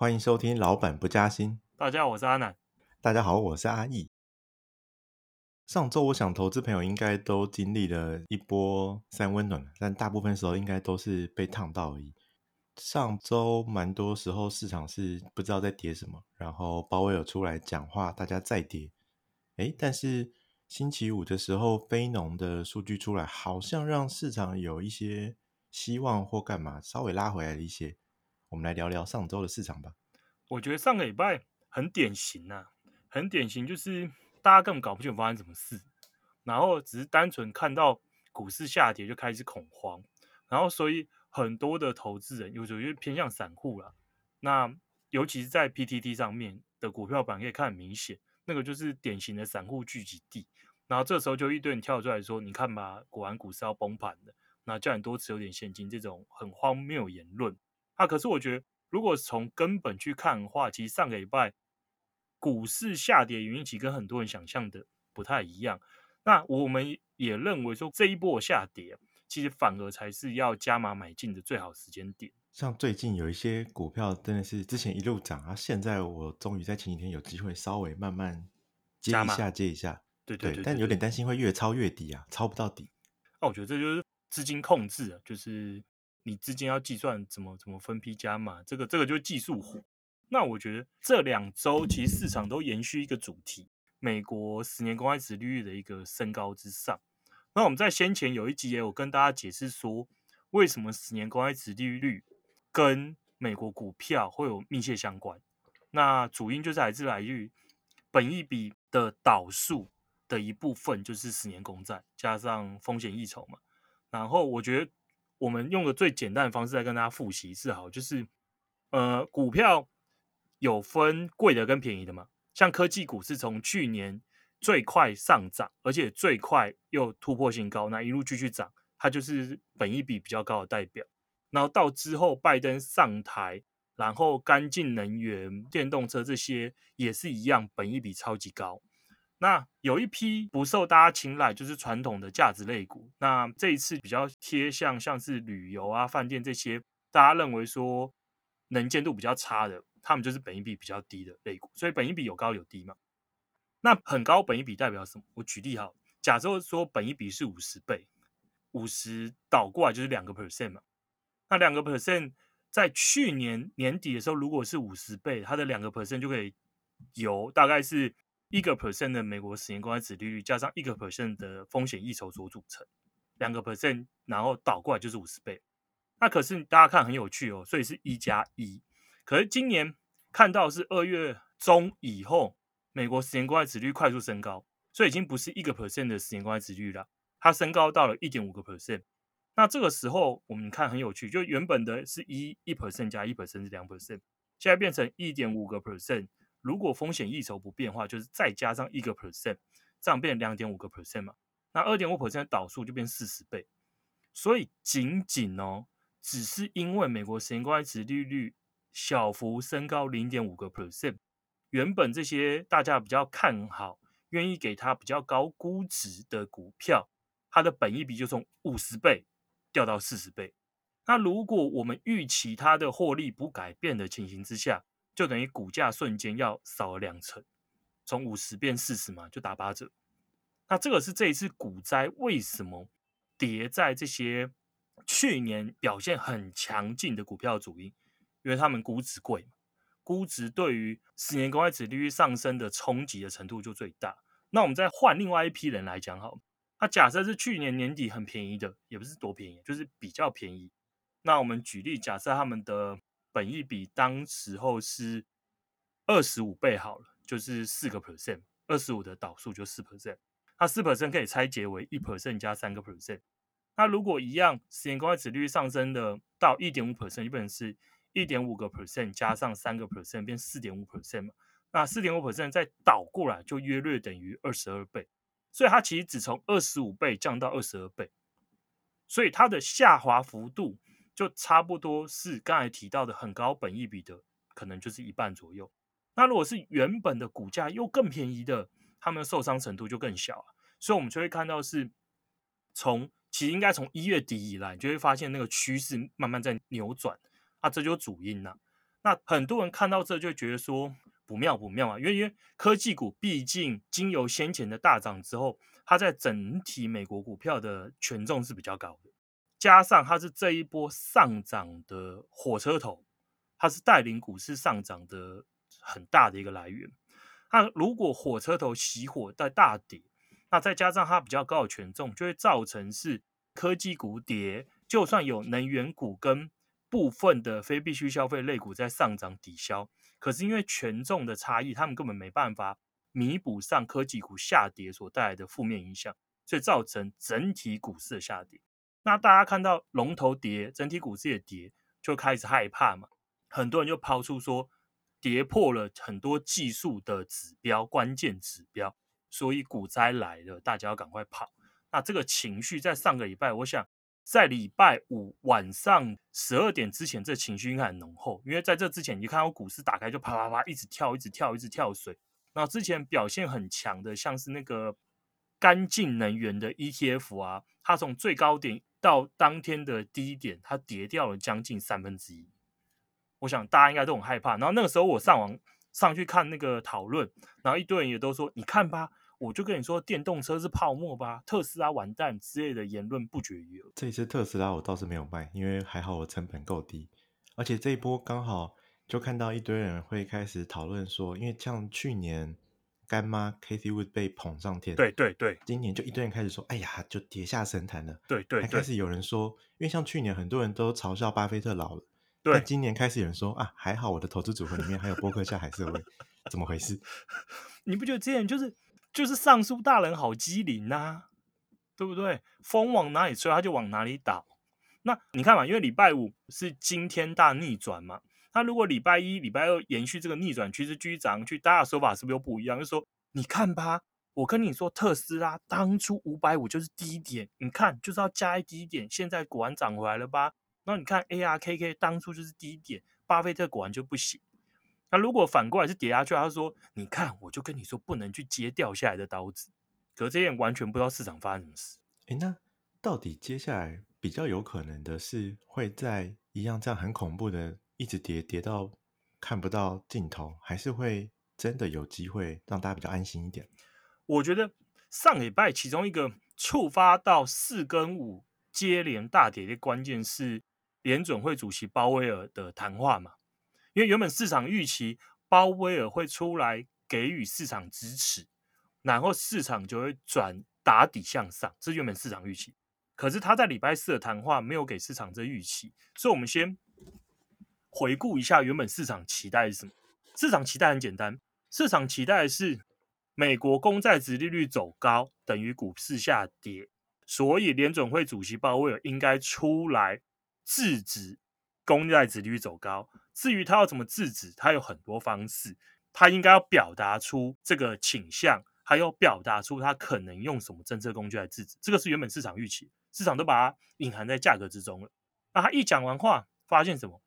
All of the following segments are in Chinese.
欢迎收听《老板不加薪》。大家好，我是阿南。大家好，我是阿义。上周我想投资朋友应该都经历了一波三温暖，但大部分时候应该都是被烫到而已。上周蛮多时候市场是不知道在跌什么，然后鲍威尔出来讲话，大家再跌。诶，但是星期五的时候，非农的数据出来，好像让市场有一些希望或干嘛，稍微拉回来了一些。我们来聊聊上周的市场吧。我觉得上个礼拜很典型啊，很典型，就是大家根本搞不清楚发生什么事，然后只是单纯看到股市下跌就开始恐慌，然后所以很多的投资人，有时候就偏向散户了。那尤其是在 PTT 上面的股票板可以看很明显，那个就是典型的散户聚集地。然后这时候就一堆人跳出来说：“你看吧，果然股市要崩盘了。”那叫你多持有点现金，这种很荒谬言论。啊，可是我觉得，如果从根本去看的话，其实上个礼拜股市下跌原因其实跟很多人想象的不太一样。那我们也认为说，这一波下跌，其实反而才是要加码买进的最好时间点。像最近有一些股票真的是之前一路涨啊，现在我终于在前几天有机会稍微慢慢接一下接一下，对对对，对，对，对，但有点担心会越抄越低啊，抄不到底。那我觉得这就是资金控制啊，就是。你资金要计算怎么怎么分批加码，这个这个就是技术活。那我觉得这两周其实市场都延续一个主题，美国十年公开殖利率的一个升高之上。那我们在先前有一集也有跟大家解释说，为什么十年公开殖利率跟美国股票会有密切相关。那主因就是来自来于本一笔的导数的一部分，就是十年公债加上风险溢酬嘛。然后我觉得。我们用个最简单的方式来跟大家复习一次好，就是，呃，股票有分贵的跟便宜的嘛。像科技股是从去年最快上涨，而且最快又突破新高，那一路继续涨，它就是本益比比较高的代表。然后到之后拜登上台，然后干净能源、电动车这些也是一样，本益比超级高。那有一批不受大家青睐，就是传统的价值类股。那这一次比较贴向像是旅游啊、饭店这些，大家认为说能见度比较差的，他们就是本益比比较低的类股。所以本益比有高有低嘛。那很高本益比代表什么？我举例哈，假设说本益比是五十倍，五十倒过来就是两个 percent 嘛。那两个 percent 在去年年底的时候，如果是五十倍，它的两个 percent 就可以有大概是。一个 percent 的美国十年公开殖利率加上一个 percent 的风险溢酬所组成，两个 percent，然后倒过来就是五十倍。那可是大家看很有趣哦，所以是一加一。可是今年看到是二月中以后，美国十年公开殖利率快速升高，所以已经不是一个 percent 的十年公开殖利率了，它升高到了一点五个 percent。那这个时候我们看很有趣，就原本的是一一 percent 加一 percent 是两 percent，现在变成一点五个 percent。如果风险溢酬不变的话，就是再加上一个 percent，这样变两点五个 percent 嘛。那二点五 percent 的倒数就变四十倍。所以仅仅哦，只是因为美国十年公开殖利率小幅升高零点五个 percent，原本这些大家比较看好、愿意给它比较高估值的股票，它的本益比就从五十倍掉到四十倍。那如果我们预期它的获利不改变的情形之下，就等于股价瞬间要少了两成，从五十变四十嘛，就打八折。那这个是这一次股灾为什么跌在这些去年表现很强劲的股票主因，因为他们估值贵嘛，估值对于十年公开殖利率上升的冲击的程度就最大。那我们再换另外一批人来讲好，那假设是去年年底很便宜的，也不是多便宜，就是比较便宜。那我们举例，假设他们的。本益比当时候是二十五倍好了，就是四个 percent，二十五的导数就四 percent，那四 percent 可以拆解为一 percent 加三个 percent。那如果一样，十年公开殖利率上升的到一点五 percent，就变成是一点五个 percent 加上三个 percent，变四点五 percent 嘛。那四点五 percent 再倒过来，就约略等于二十二倍。所以它其实只从二十五倍降到二十二倍，所以它的下滑幅度。就差不多是刚才提到的很高本益比的，可能就是一半左右。那如果是原本的股价又更便宜的，他们受伤程度就更小啊。所以，我们就会看到是从其实应该从一月底以来，你就会发现那个趋势慢慢在扭转啊，这就是主因呐。那很多人看到这就觉得说不妙不妙啊，因为因为科技股毕竟经由先前的大涨之后，它在整体美国股票的权重是比较高的，加上它是这一波上涨的火车头，它是带领股市上涨的很大的一个来源。那如果火车头熄火在大跌，那再加上它比较高的权重，就会造成是科技股跌，就算有能源股跟部分的非必需消费类股在上涨抵消，可是因为权重的差异，他们根本没办法弥补上科技股下跌所带来的负面影响，所以造成整体股市的下跌。那大家看到龙头跌，整体股市也跌，就开始害怕嘛，很多人就抛出说。跌破了很多技术的指标，关键指标，所以股灾来了，大家要赶快跑。那这个情绪在上个礼拜，我想在礼拜五晚上十二点之前，这情绪应该很浓厚，因为在这之前，你看到股市打开就啪啪啪一直跳，一直跳，一直跳水。那之前表现很强的，像是那个干净能源的 ETF 啊，它从最高点到当天的低点，它跌掉了将近三分之一。我想大家应该都很害怕，然后那个时候我上网上去看那个讨论，然后一堆人也都说：“你看吧，我就跟你说，电动车是泡沫吧，特斯拉完蛋之类的言论不绝于耳。”这一次特斯拉我倒是没有卖，因为还好我成本够低，而且这一波刚好就看到一堆人会开始讨论说，因为像去年干妈 Cathie Wood 被捧上天，对对对，今年就一堆人开始说：“哎呀，就跌下神坛了。”对对，还开始有人说，因为像去年很多人都嘲笑巴菲特老了。对，但今年开始有人说啊，还好我的投资组合里面还有波克夏海瑟薇，怎么回事？你不觉得这些人就是就是尚书大人好机灵呐，对不对？风往哪里吹，他就往哪里倒。那你看嘛，因为礼拜五是惊天大逆转嘛，那如果礼拜一、礼拜二延续这个逆转趋势继续涨去，大家的说法是不是又不一样？就说，你看吧，我跟你说，特斯拉当初五百五就是低点，你看就是要加一低点，现在果然涨回来了吧？那你看 ARKK 当初就是低点，巴菲特果然就不行。那如果反过来是跌下去，他说：“你看，我就跟你说，不能去接掉下来的刀子。”可这些人完全不知道市场发生什么事。哎，那到底接下来比较有可能的是会在一样这样很恐怖的一直跌跌到看不到尽头，还是会真的有机会让大家比较安心一点？我觉得上礼拜其中一个触发到四跟五接连大跌的关键是。联准会主席鲍威尔的谈话嘛，因为原本市场预期鲍威尔会出来给予市场支持，然后市场就会转打底向上，这是原本市场预期。可是他在礼拜四的谈话没有给市场这预期，所以我们先回顾一下原本市场期待是什么？市场期待很简单，市场期待是美国公债殖利率走高等于股市下跌，所以联准会主席鲍威尔应该出来。制止公债殖利率走高，至于他要怎么制止，他有很多方式。他应该要表达出这个倾向，还有表达出他可能用什么政策工具来制止。这个是原本市场预期，市场都把它隐含在价格之中了。那他一讲完话，发现什么？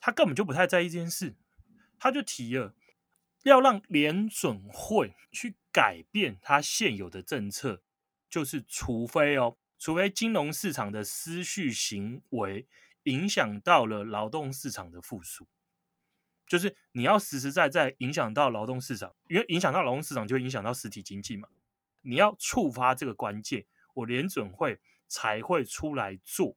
他根本就不太在意这件事，他就提了要让联准会去改变他现有的政策，就是除非哦。除非金融市场的失序行为影响到了劳动市场的复苏，就是你要实实在在影响到劳动市场，因为影响到劳动市场就会影响到实体经济嘛。你要触发这个关键，我联准会才会出来做，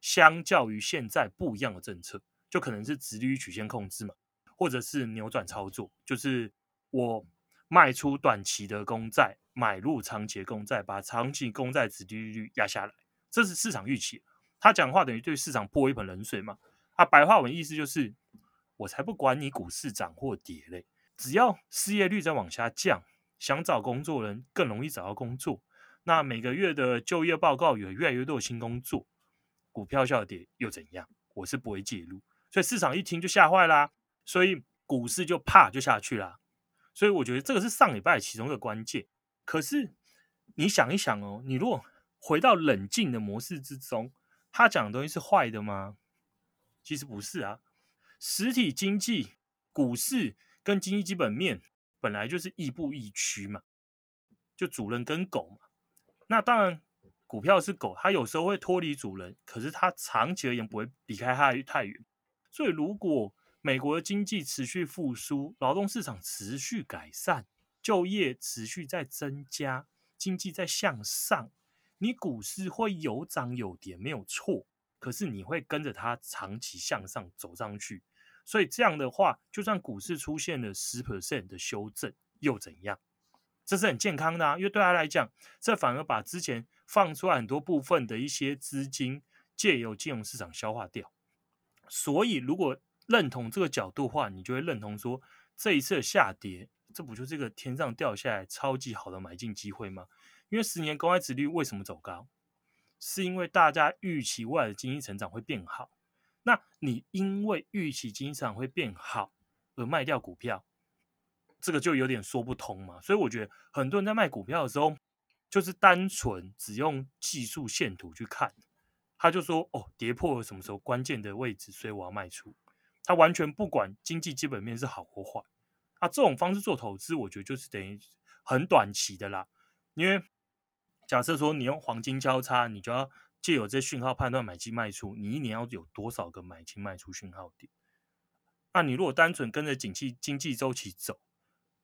相较于现在不一样的政策，就可能是直率曲线控制嘛，或者是扭转操作，就是我卖出短期的公债。买入长期公债，把长期公债直利率压下来，这是市场预期。他讲话等于对市场泼一盆冷水嘛？啊，白话文意思就是，我才不管你股市涨或跌嘞，只要失业率在往下降，想找工作人更容易找到工作，那每个月的就业报告有越来越多的新工作，股票下跌又怎样？我是不会介入，所以市场一听就吓坏啦，所以股市就怕就下去啦。所以我觉得这个是上礼拜其中一个关键。可是，你想一想哦，你如果回到冷静的模式之中，他讲的东西是坏的吗？其实不是啊。实体经济、股市跟经济基本面本来就是亦步亦趋嘛，就主人跟狗嘛。那当然，股票是狗，它有时候会脱离主人，可是它长期而言不会离开它太远。所以，如果美国的经济持续复苏，劳动市场持续改善，就业持续在增加，经济在向上，你股市会有涨有跌，没有错。可是你会跟着它长期向上走上去，所以这样的话，就算股市出现了十 percent 的修正，又怎样？这是很健康的啊，因为对他来讲，这反而把之前放出来很多部分的一些资金，借由金融市场消化掉。所以，如果认同这个角度的话，你就会认同说，这一次的下跌，这不就是个天上掉下来超级好的买进机会吗？因为十年公开殖率为什么走高？是因为大家预期未来的经济成长会变好。那你因为预期经济成长会变好而卖掉股票？这个就有点说不通嘛，所以我觉得很多人在卖股票的时候，就是单纯只用技术线图去看，他就说哦，跌破了什么时候关键的位置，所以我要卖出，他完全不管经济基本面是好或坏，啊，这种方式做投资，我觉得就是等于很短期的啦，因为假设说你用黄金交叉，你就要借由这讯号判断买进卖出，你一年要有多少个买进卖出讯号点？那你如果单纯跟着景气经济周期走，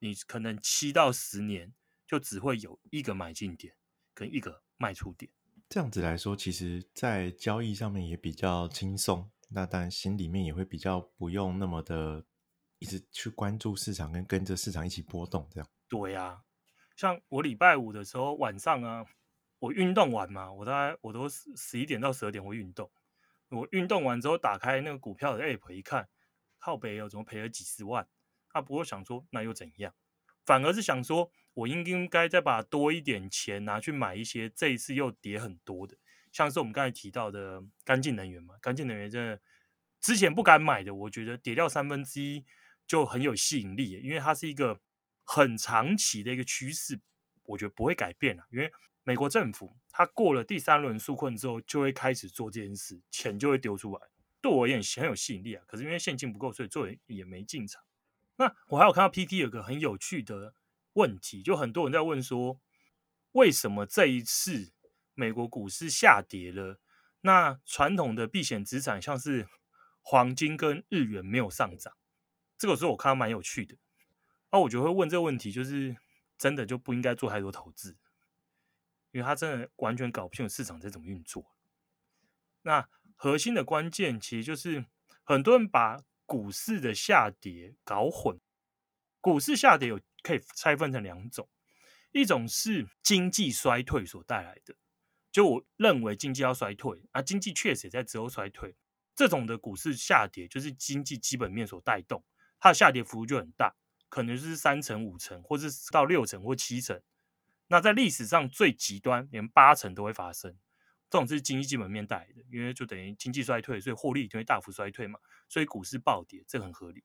你可能七到十年就只会有一个买进点跟一个卖出点。这样子来说，其实，在交易上面也比较轻松。那当然，心里面也会比较不用那么的一直去关注市场，跟跟着市场一起波动。这样。对呀、像我礼拜五的时候晚上啊，我运动完嘛，我大概我都十一点到十二点会运动。我运动完之后，打开那个股票的 app 一看，靠北有，怎么赔了几十万？他不会想说那又怎样，反而是想说，我应应该再把多一点钱拿去买一些这一次又跌很多的，像是我们刚才提到的干净能源嘛，干净能源真的之前不敢买的，我觉得跌掉三分之一就很有吸引力，因为它是一个很长期的一个趋势，我觉得不会改变了，因为美国政府它过了第三轮纾困之后就会开始做这件事，钱就会丢出来，对我而言很有吸引力啊，可是因为现金不够，所以做也没进场。那我还有看到 PT 有个很有趣的问题，就很多人在问说，为什么这一次美国股市下跌了，那传统的避险资产像是黄金跟日元没有上涨？这个时候我看到蛮有趣的，那我就会问这个问题，就是真的就不应该做太多投资，因为他真的完全搞不清楚市场在怎么运作。那核心的关键其实就是很多人把股市的下跌搞混，股市下跌有可以拆分成两种，一种是经济衰退所带来的，就我认为经济要衰退，啊，经济确实也在之后衰退，这种的股市下跌就是经济基本面所带动，它的下跌幅度就很大，可能就是三成、五成，或是到六成或七成，那在历史上最极端，连八成都会发生。这种是经济基本面带来的，因为就等于经济衰退，所以获利就会大幅衰退嘛，所以股市暴跌，这很合理。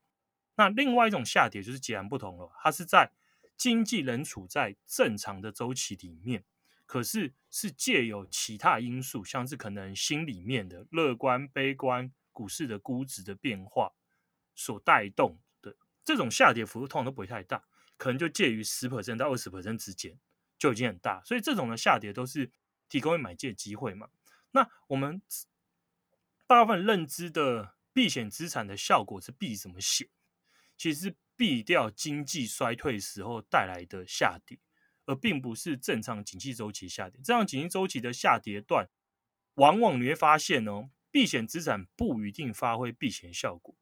那另外一种下跌就是截然不同了，它是在经济仍处在正常的周期里面，可是是借由其他因素，像是可能心里面的乐观、悲观、股市的估值的变化所带动的这种下跌幅度，通常都不会太大，可能就介于十 percent 到二十 percent 之间，就已经很大。所以这种的下跌都是。提供买进的机会嘛？那我们大部分认知的避险资产的效果是避什么险？其实是避掉经济衰退时候带来的下跌，而并不是正常景气周期下跌。这样景气周期的下跌段，往往你会发现哦，避险资产不一定发挥避险效果。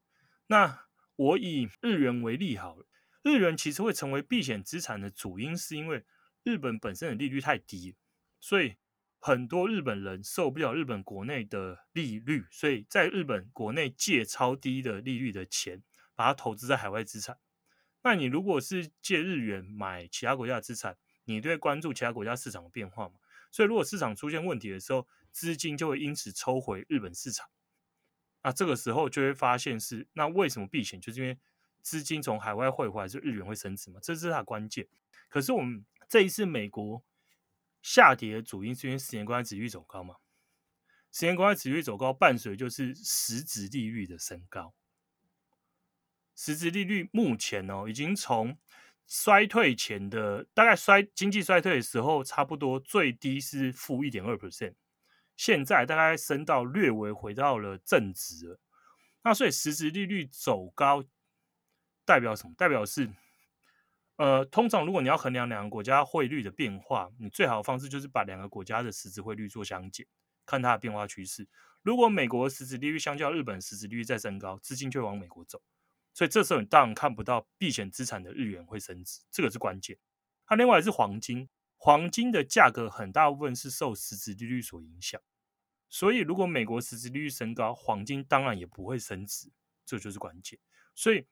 那我以日元为例好了，日元其实会成为避险资产的主因，是因为日本本身的利率太低，所以。很多日本人受不了日本国内的利率，所以在日本国内借超低的利率的钱，把它投资在海外资产。那你如果是借日元买其他国家的资产，你都会关注其他国家市场的变化嘛？所以如果市场出现问题的时候，资金就会因此抽回日本市场。那这个时候就会发现是，那为什么避险？就是因为资金从海外汇回来，是日元会升值嘛？这是它的关键。可是我们这一次美国。下跌的主因是因为十年公债利率走高嘛？十年公债利率走高，伴随就是实质利率的升高。实质利率目前哦，已经从衰退前的大概衰经济衰退的时候，差不多最低是负一点二 percent，现在大概升到略微回到了正值了。那所以实质利率走高代表什么？代表是，呃，通常如果你要衡量两个国家汇率的变化，你最好的方式就是把两个国家的实质汇率做相减，看它的变化趋势。如果美国的实质利率相较日本实质利率再升高，资金就往美国走。所以这时候你当然看不到避险资产的日元会升值，这个是关键。它另外是黄金，黄金的价格很大部分是受实质利率所影响。所以如果美国实质利率升高，黄金当然也不会升值，这就是关键。所以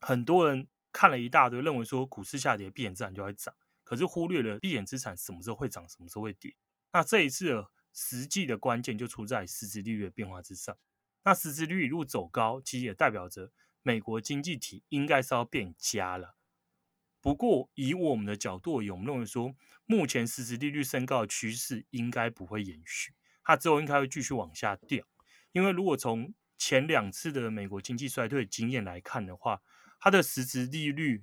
很多人看了一大堆，认为说股市下跌，避险资产就会涨，可是忽略了避险资产什么时候会涨，什么时候会跌。那这一次实际的关键就出在实质利率的变化之上。那实质利率一路走高，其实也代表着。美国经济体应该是要变佳了，不过以我们的角度，我们认为说，目前实质利率升高的趋势应该不会延续，它之后应该会继续往下掉。因为如果从前两次的美国经济衰退经验来看的话，它的实质利率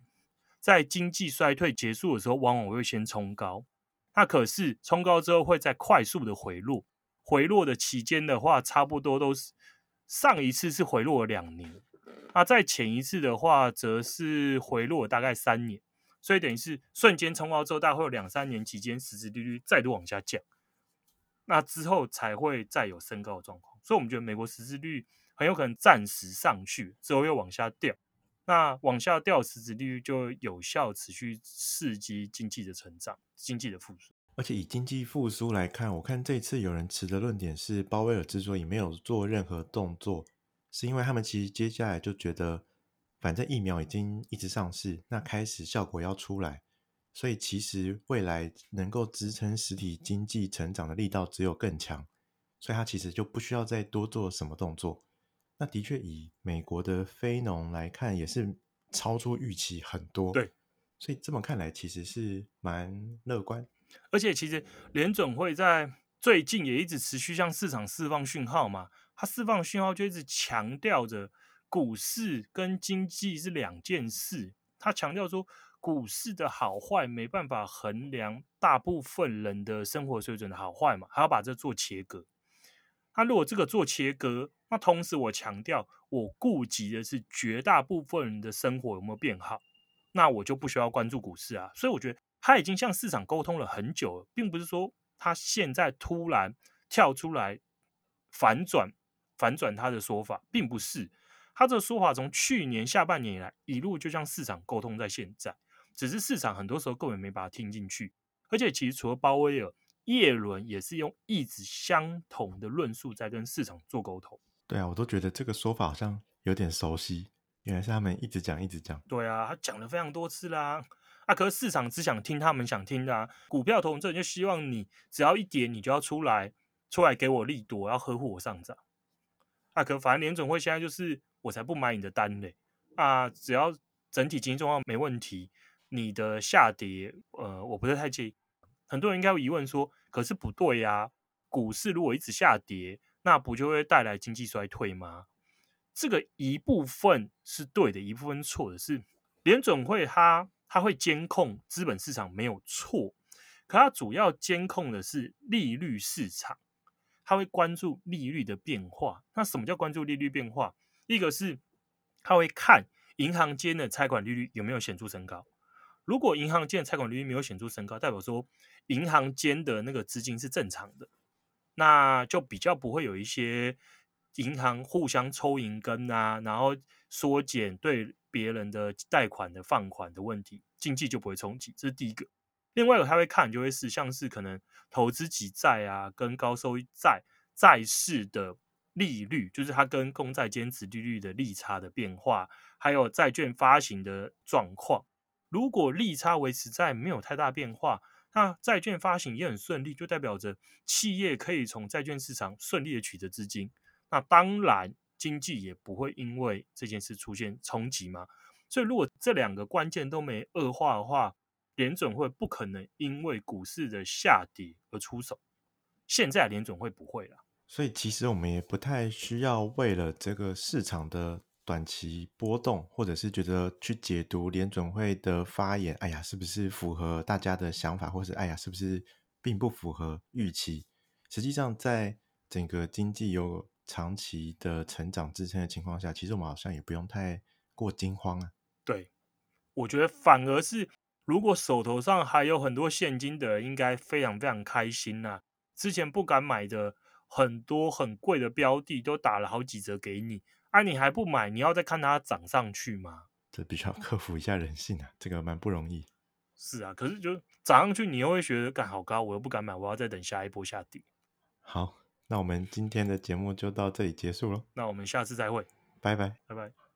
在经济衰退结束的时候，往往会先冲高，那可是冲高之后会再快速的回落，回落的期间的话，差不多都是上一次是回落了两年。那在前一次的话，则是回落大概三年，所以等于是瞬间冲高之后，大概会有两三年期间，实质利率再度往下降，那之后才会再有升高的状况。所以，我们觉得美国实质率很有可能暂时上去，之后又往下掉。那往下掉，实质利率就有效持续刺激经济的成长、经济的复苏。而且以经济复苏来看，我看这次有人持的论点是，鲍威尔之所以没有做任何动作。是因为他们其实接下来就觉得，反正疫苗已经一直上市，那开始效果要出来，所以其实未来能够支撑实体经济成长的力道只有更强，所以它其实就不需要再多做什么动作。那的确以美国的非农来看，也是超出预期很多。对，所以这么看来，其实是蛮乐观。而且其实联准会在最近也一直持续向市场释放讯号嘛。他释放讯号就一直强调着股市跟经济是两件事。他强调说，股市的好坏没办法衡量大部分人的生活水准的好坏嘛，还要把这做切割。他如果这个做切割，那同时我强调，我顾及的是绝大部分人的生活有没有变好，那我就不需要关注股市啊。所以我觉得他已经向市场沟通了很久了，并不是说他现在突然跳出来反转。反转他的说法，并不是他这个说法从去年下半年以来一路就向市场沟通，在现在只是市场很多时候根本没把它听进去，而且其实除了鲍威尔，叶伦也是用一直相同的论述在跟市场做沟通。对啊，我都觉得这个说法好像有点熟悉，原来是他们一直讲一直讲。对啊，他讲了非常多次啦，啊，可是市场只想听他们想听的啊，股票投资人就希望你只要一跌，你就要出来出来给我利多，要呵护我上涨。啊，可反正联总会现在就是我才不买你的单嘞！啊，只要整体经济状况没问题，你的下跌，呃，我不是太介意。很多人应该有疑问说，可是不对呀，股市如果一直下跌，那不就会带来经济衰退吗？这个一部分是对的，一部分错的是联总会它它会监控资本市场没有错，可它主要监控的是利率市场。他会关注利率的变化。那什么叫关注利率变化？一个是他会看银行间的拆款利率有没有显著升高。如果银行间的拆款利率没有显著升高，代表说银行间的那个资金是正常的，那就比较不会有一些银行互相抽银根啊，然后缩减对别人的贷款的放款的问题，经济就不会冲击。这是第一个。另外一个他会看，就会是像是可能投资级债啊，跟高收益债债市的利率，就是它跟公债间殖利率的利差的变化，还有债券发行的状况。如果利差维持在没有太大变化，那债券发行也很顺利，就代表着企业可以从债券市场顺利的取得资金。那当然，经济也不会因为这件事出现冲击嘛。所以，如果这两个关键都没恶化的话，联准会不可能因为股市的下跌而出手，现在联准会不会了，所以其实我们也不太需要为了这个市场的短期波动，或者是觉得去解读联准会的发言，哎呀，是不是符合大家的想法，或是哎呀，是不是并不符合预期？实际上，在整个经济有长期的成长支撑的情况下，其实我们好像也不用太过惊慌啊。对，我觉得反而是如果手头上还有很多现金的人，应该非常非常开心呐、啊。之前不敢买的很多很贵的标的，都打了好几折给你，啊、你还不买，你要再看它涨上去吗？这必须要克服一下人性啊，这个蛮不容易。是啊，可是就涨上去，你又会觉得干好高，我又不敢买，我要再等下一波下跌。好，那我们今天的节目就到这里结束了。那我们下次再会，拜拜，拜拜。